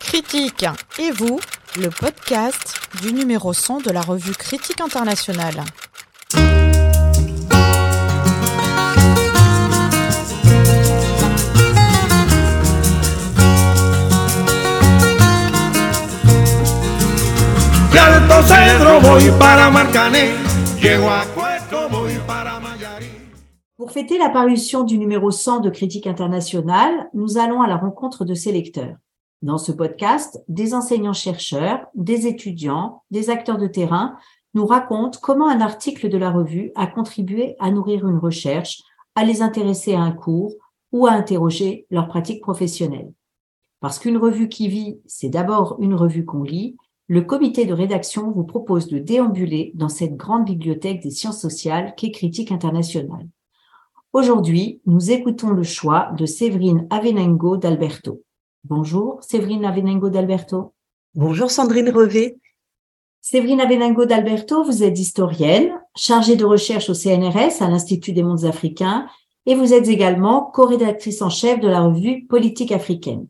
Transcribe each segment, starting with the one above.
Critique et vous, le podcast du numéro 100 de la revue Critique internationale. Pour fêter la parution du numéro 100 de Critique internationale, nous allons à la rencontre de ses lecteurs. Dans ce podcast, des enseignants-chercheurs, des étudiants, des acteurs de terrain nous racontent comment un article de la revue a contribué à nourrir une recherche, à les intéresser à un cours ou à interroger leur pratique professionnelle. Parce qu'une revue qui vit, c'est d'abord une revue qu'on lit, le comité de rédaction vous propose de déambuler dans cette grande bibliothèque des sciences sociales qu'est Critique internationale. Aujourd'hui, nous écoutons le choix de Séverine Avenengo d'Alberto. Bonjour, Séverine Avenengo d'Alberto. Bonjour, Sandrine Revé. Séverine Avenengo d'Alberto, vous êtes historienne, chargée de recherche au CNRS, à l'Institut des mondes africains, et vous êtes également co-rédactrice en chef de la revue Politique africaine.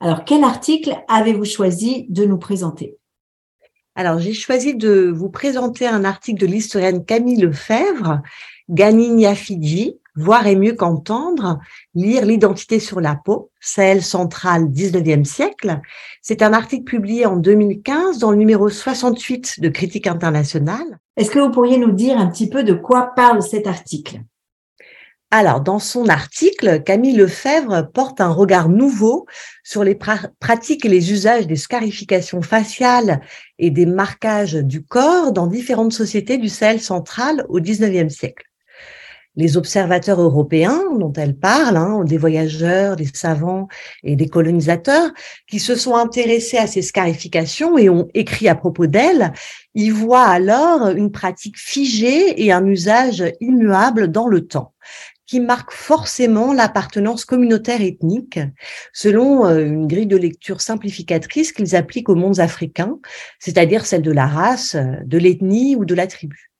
Alors, quel article avez-vous choisi de nous présenter? Alors, j'ai choisi de vous présenter un article de l'historienne Camille Lefebvre, Ganinia Fidji, Voir est mieux qu'entendre, lire l'identité sur la peau, Sahel central 19e siècle. C'est un article publié en 2015 dans le numéro 68 de Critique internationale. Est-ce que vous pourriez nous dire un petit peu de quoi parle cet article? Alors, dans son article, Camille Lefebvre porte un regard nouveau sur les pratiques et les usages des scarifications faciales et des marquages du corps dans différentes sociétés du Sahel central au XIXe siècle les observateurs européens dont elle parle, hein, des voyageurs, des savants et des colonisateurs, qui se sont intéressés à ces scarifications et ont écrit à propos d'elles, y voient alors une pratique figée et un usage immuable dans le temps qui marque forcément l'appartenance communautaire ethnique, selon euh, une grille de lecture simplificatrice qu'ils appliquent aux mondes africains, c'est-à-dire celle de la race, de l'ethnie ou de la tribu.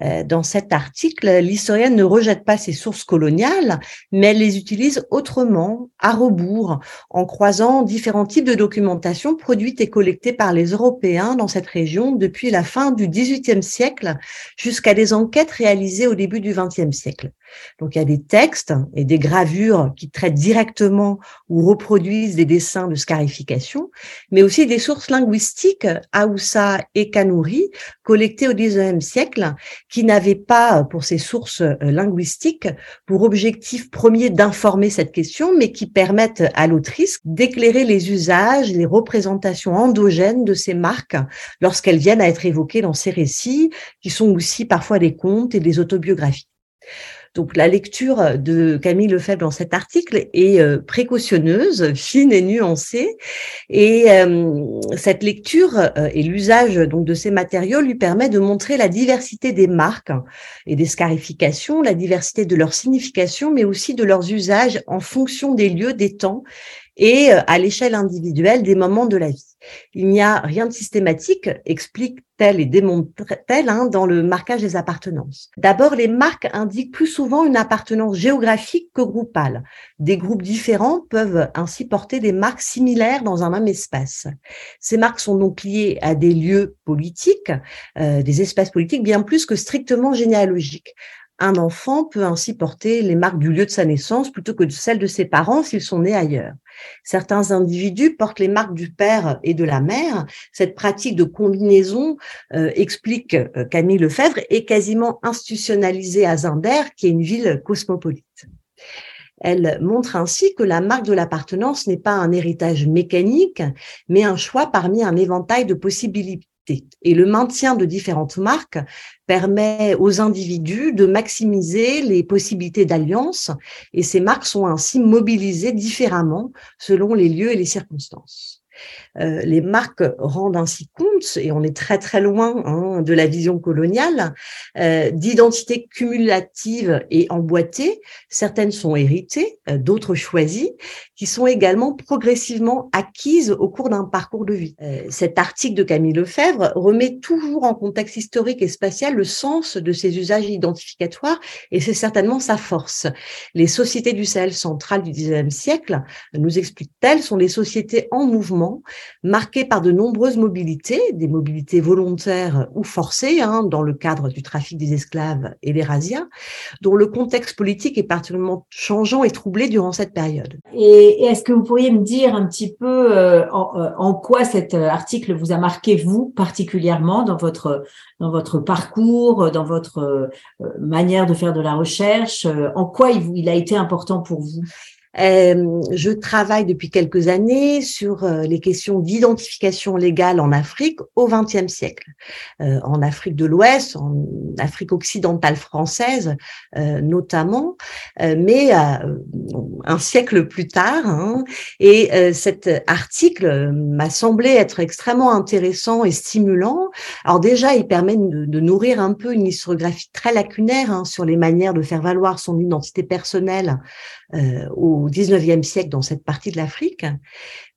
Euh, dans cet article, l'historienne ne rejette pas ses sources coloniales, mais elle les utilise autrement, à rebours, en croisant différents types de documentation produites et collectées par les Européens dans cette région depuis la fin du XVIIIe siècle jusqu'à des enquêtes réalisées au début du XXe siècle. Donc il y a des textes et des gravures qui traitent directement ou reproduisent des dessins de scarification, mais aussi des sources linguistiques, Aoussa et Kanouri, collectées au XIXe siècle, qui n'avaient pas, pour ces sources euh, linguistiques, pour objectif premier d'informer cette question, mais qui permettent à l'autrice d'éclairer les usages, les représentations endogènes de ces marques lorsqu'elles viennent à être évoquées dans ces récits, qui sont aussi parfois des contes et des autobiographies. Donc la lecture de Camille Lefebvre dans cet article est euh, précautionneuse, fine et nuancée, et euh, cette lecture euh, et l'usage donc de ces matériaux lui permet de montrer la diversité des marques et des scarifications, la diversité de leur signification, mais aussi de leurs usages en fonction des lieux, des temps et à l'échelle individuelle des moments de la vie. Il n'y a rien de systématique, explique-t-elle et démontre-t-elle, hein, dans le marquage des appartenances. D'abord, les marques indiquent plus souvent une appartenance géographique que groupale. Des groupes différents peuvent ainsi porter des marques similaires dans un même espace. Ces marques sont donc liées à des lieux politiques, euh, des espaces politiques bien plus que strictement généalogiques. Un enfant peut ainsi porter les marques du lieu de sa naissance plutôt que de celles de ses parents s'ils sont nés ailleurs. Certains individus portent les marques du père et de la mère. Cette pratique de combinaison, euh, explique euh, Camille Lefebvre, est quasiment institutionnalisée à Zinder, qui est une ville cosmopolite. Elle montre ainsi que la marque de l'appartenance n'est pas un héritage mécanique, mais un choix parmi un éventail de possibilités et le maintien de différentes marques permet aux individus de maximiser les possibilités d'alliance et ces marques sont ainsi mobilisées différemment selon les lieux et les circonstances. Euh, les marques rendent ainsi compte, et on est très très loin hein, de la vision coloniale, euh, d'identités cumulatives et emboîtées. Certaines sont héritées, euh, d'autres choisies, qui sont également progressivement acquises au cours d'un parcours de vie. cet article de Camille Lefebvre remet toujours en contexte historique et spatial le sens de ces usages identificatoires, et c'est certainement sa force. Les sociétés du Sahel central du XIXe siècle, nous explique-t-elle, sont les sociétés en mouvement marquée par de nombreuses mobilités, des mobilités volontaires ou forcées, hein, dans le cadre du trafic des esclaves et des razzias, dont le contexte politique est particulièrement changeant et troublé durant cette période. Est-ce que vous pourriez me dire un petit peu euh, euh, en, quoi cet euh, article vous a marqué, vous, particulièrement, dans votre, dans votre parcours, dans votre manière de faire de la recherche En quoi il a été important pour vous? Euh, je travaille depuis quelques années sur euh, les questions d'identification légale en Afrique au XXe siècle, euh, en Afrique de l'Ouest, en Afrique occidentale française notamment, mais un siècle plus tard. Hein, et cet article m'a semblé être extrêmement intéressant et stimulant. Alors déjà, il permet de, nourrir un peu une historiographie très lacunaire hein, sur les manières de faire valoir son identité personnelle euh, au 19e siècle dans cette partie de l'Afrique,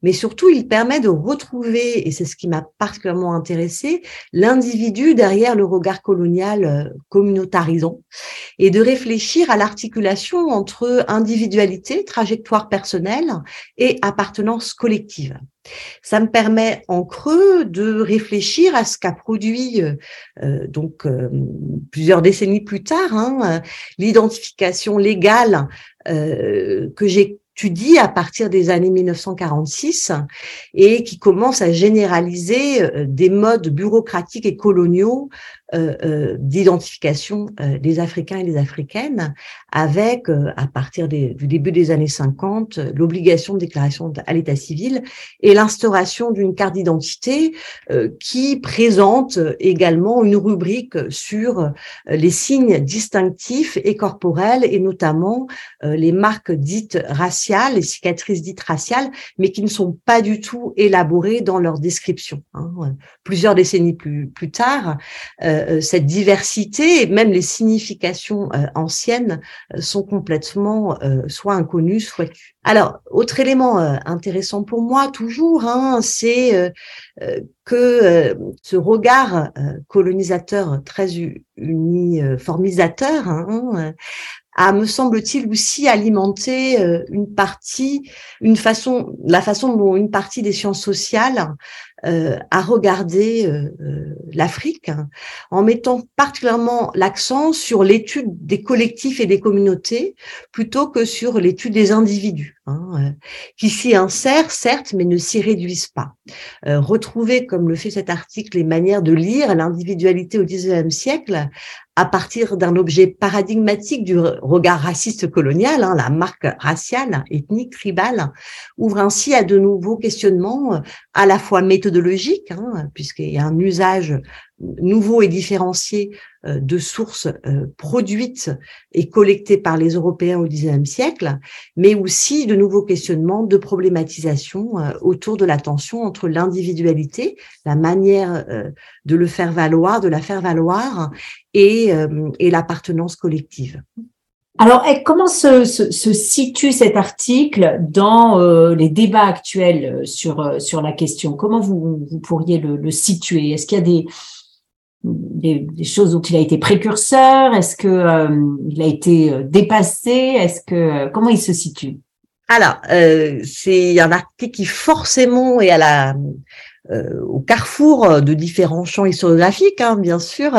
mais surtout il permet de retrouver, et c'est ce qui m'a particulièrement intéressé, l'individu derrière le regard colonial euh, communautarisant, et de réfléchir à l'articulation entre individualité, trajectoire personnelle et appartenance collective. Ça me permet en creux de réfléchir à ce qu'a produit euh, euh, donc plusieurs décennies plus tard hein, l'identification légale euh, que j'étudie à partir des années 1946 et qui commence à généraliser euh, des modes bureaucratiques et coloniaux d'identification euh, des Africains et des Africaines, avec, à partir du début des années 50, l'obligation de déclaration à l'état civil et l'instauration d'une carte d'identité qui présente également une rubrique sur les signes distinctifs et corporels, et notamment les marques dites raciales, les cicatrices dites raciales, mais qui ne sont pas du tout élaborées dans leur description. Hein. Plusieurs décennies plus, plus tard, euh, cette diversité et même les significations euh, anciennes euh, sont complètement soit inconnues, soit. Alors, autre élément intéressant pour moi toujours, hein, c'est que ce regard colonisateur très uniformisateur hein, a, me semble-t-il, aussi alimenté une partie, une façon, la façon dont une partie des sciences sociales euh, à regarder euh, euh, l'Afrique en mettant particulièrement l'accent sur l'étude des collectifs et des communautés plutôt que sur l'étude des individus, hein, qui s'y insèrent certes mais ne s'y réduisent pas. retrouver, comme le fait cet article, les manières de lire l'individualité au XIXe siècle à partir d'un objet paradigmatique du regard raciste colonial, hein, la marque raciale, ethnique, tribale, ouvre ainsi à de nouveaux questionnements à la fois méthodologiques, hein, puisqu'il y a un usage nouveau et différencié euh, de sources euh, produites et collectées par les Européens au XIXe siècle, mais aussi de nouveaux questionnements de problématisation euh, autour de la tension entre l'individualité, la manière de le faire valoir, de la faire valoir, et, et l'appartenance collective. Alors, comment se, se, situe cet article dans les débats actuels sur, sur la question? Comment vous, vous pourriez le, situer? Est-ce qu'il y a des, des, choses dont il a été précurseur? Est-ce que euh, il a été euh, dépassé? Est-ce que euh, comment il se situe? Alors, c'est un article qui forcément est à la au carrefour de différents champs historiographiques, hein, bien sûr,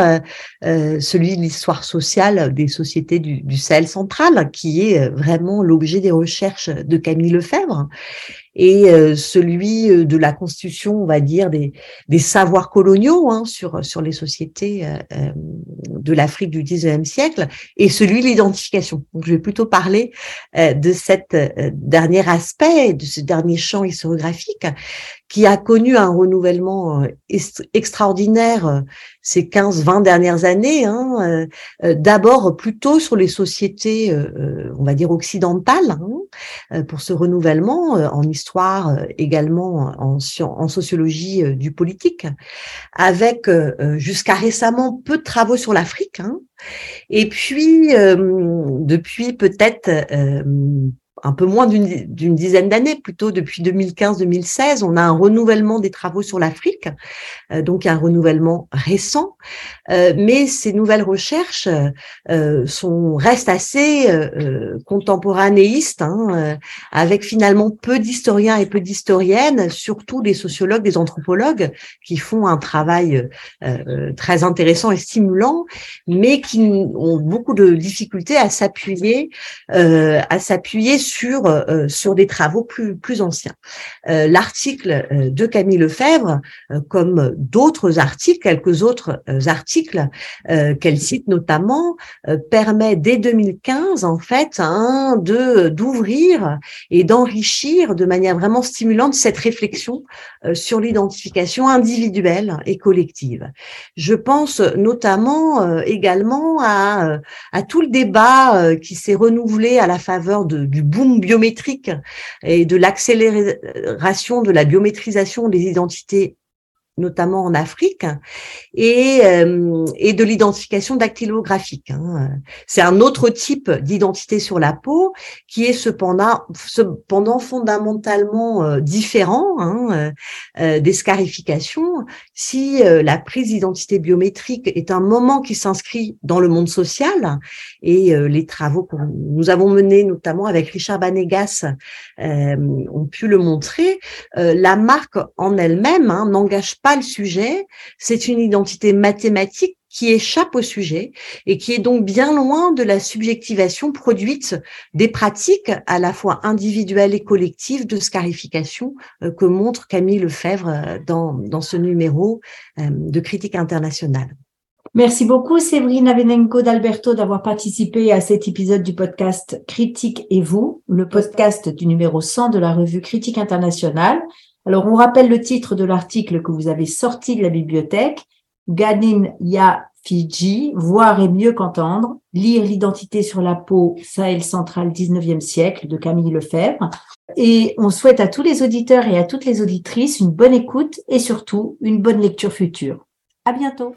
celui de l'histoire sociale des sociétés du, du Sahel central, qui est vraiment l'objet des recherches de Camille Lefebvre et euh, celui euh, de la constitution, on va dire, des, des savoirs coloniaux hein, sur, sur les sociétés euh, de l'Afrique du XIXe siècle, et celui de l'identification. Donc, je vais plutôt parler de cet dernier aspect, de ce dernier champ historiographique, qui a connu un renouvellement extraordinaire ces 15-20 dernières années, hein, d'abord plutôt sur les sociétés, on va dire occidentales, hein, pour ce renouvellement en histoire histoire, également en, en sociologie du politique, avec jusqu'à récemment peu de travaux sur l'Afrique. Hein. Et puis, depuis peut-être un peu moins d'une dizaine d'années, plutôt depuis 2015-2016, on a un renouvellement des travaux sur l'Afrique, euh, donc un renouvellement récent, euh, mais ces nouvelles recherches euh, sont restent assez contemporanéistes, hein, avec finalement peu d'historiens et peu d'historiennes, surtout des sociologues, des anthropologues, qui font un travail très intéressant et stimulant, mais qui ont beaucoup de difficultés à s'appuyer, à s'appuyer sur euh, sur des travaux plus plus anciens. Euh, l'article euh, de Camille Lefebvre, comme d'autres articles, quelques autres articles qu'elle cite notamment, permet dès 2015 en fait de d'ouvrir et d'enrichir de manière vraiment stimulante cette réflexion sur l'identification individuelle et collective. Je pense notamment également à, à tout le débat qui s'est renouvelé à la faveur de, du boom biométrique et de l'accélération de la biométrisation des identités notamment en Afrique, et, euh, et de l'identification dactylographique. Hein. C'est un autre type d'identité sur la peau qui est cependant, cependant fondamentalement euh, différent hein, euh, des scarifications. Si la prise d'identité biométrique est un moment qui s'inscrit dans le monde social, et les travaux que nous avons menés notamment avec Richard Banegas ont pu le montrer, la marque en elle-même hein, n'engage pas le sujet, c'est une identité mathématique qui échappe au sujet et qui est donc bien loin de la subjectivation produite des pratiques à la fois individuelles et collectives de scarification euh, que montre Camille Lefebvre euh, dans, dans ce numéro euh, de critique internationale. Merci beaucoup Séverine Avenenko d'Alberto d'avoir participé à cet épisode du podcast Critique et vous, le podcast du numéro 100 de la revue Critique internationale. Alors, on rappelle le titre de l'article que vous avez sorti de la bibliothèque, Ganin Ya Fiji, voir et mieux qu'entendre, lire l'identité sur la peau Sahel central 19e siècle de Camille Lefebvre. Et on souhaite à tous les auditeurs et à toutes les auditrices une bonne écoute et surtout une bonne lecture future. À bientôt.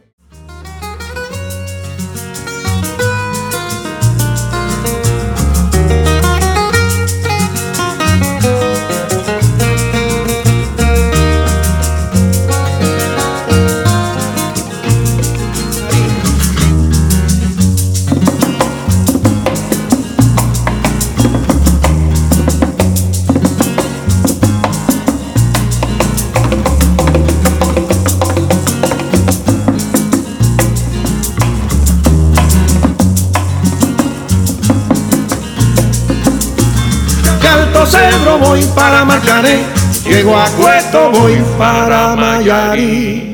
Voy para Marcané, llego a Cueto voy para Mayarí.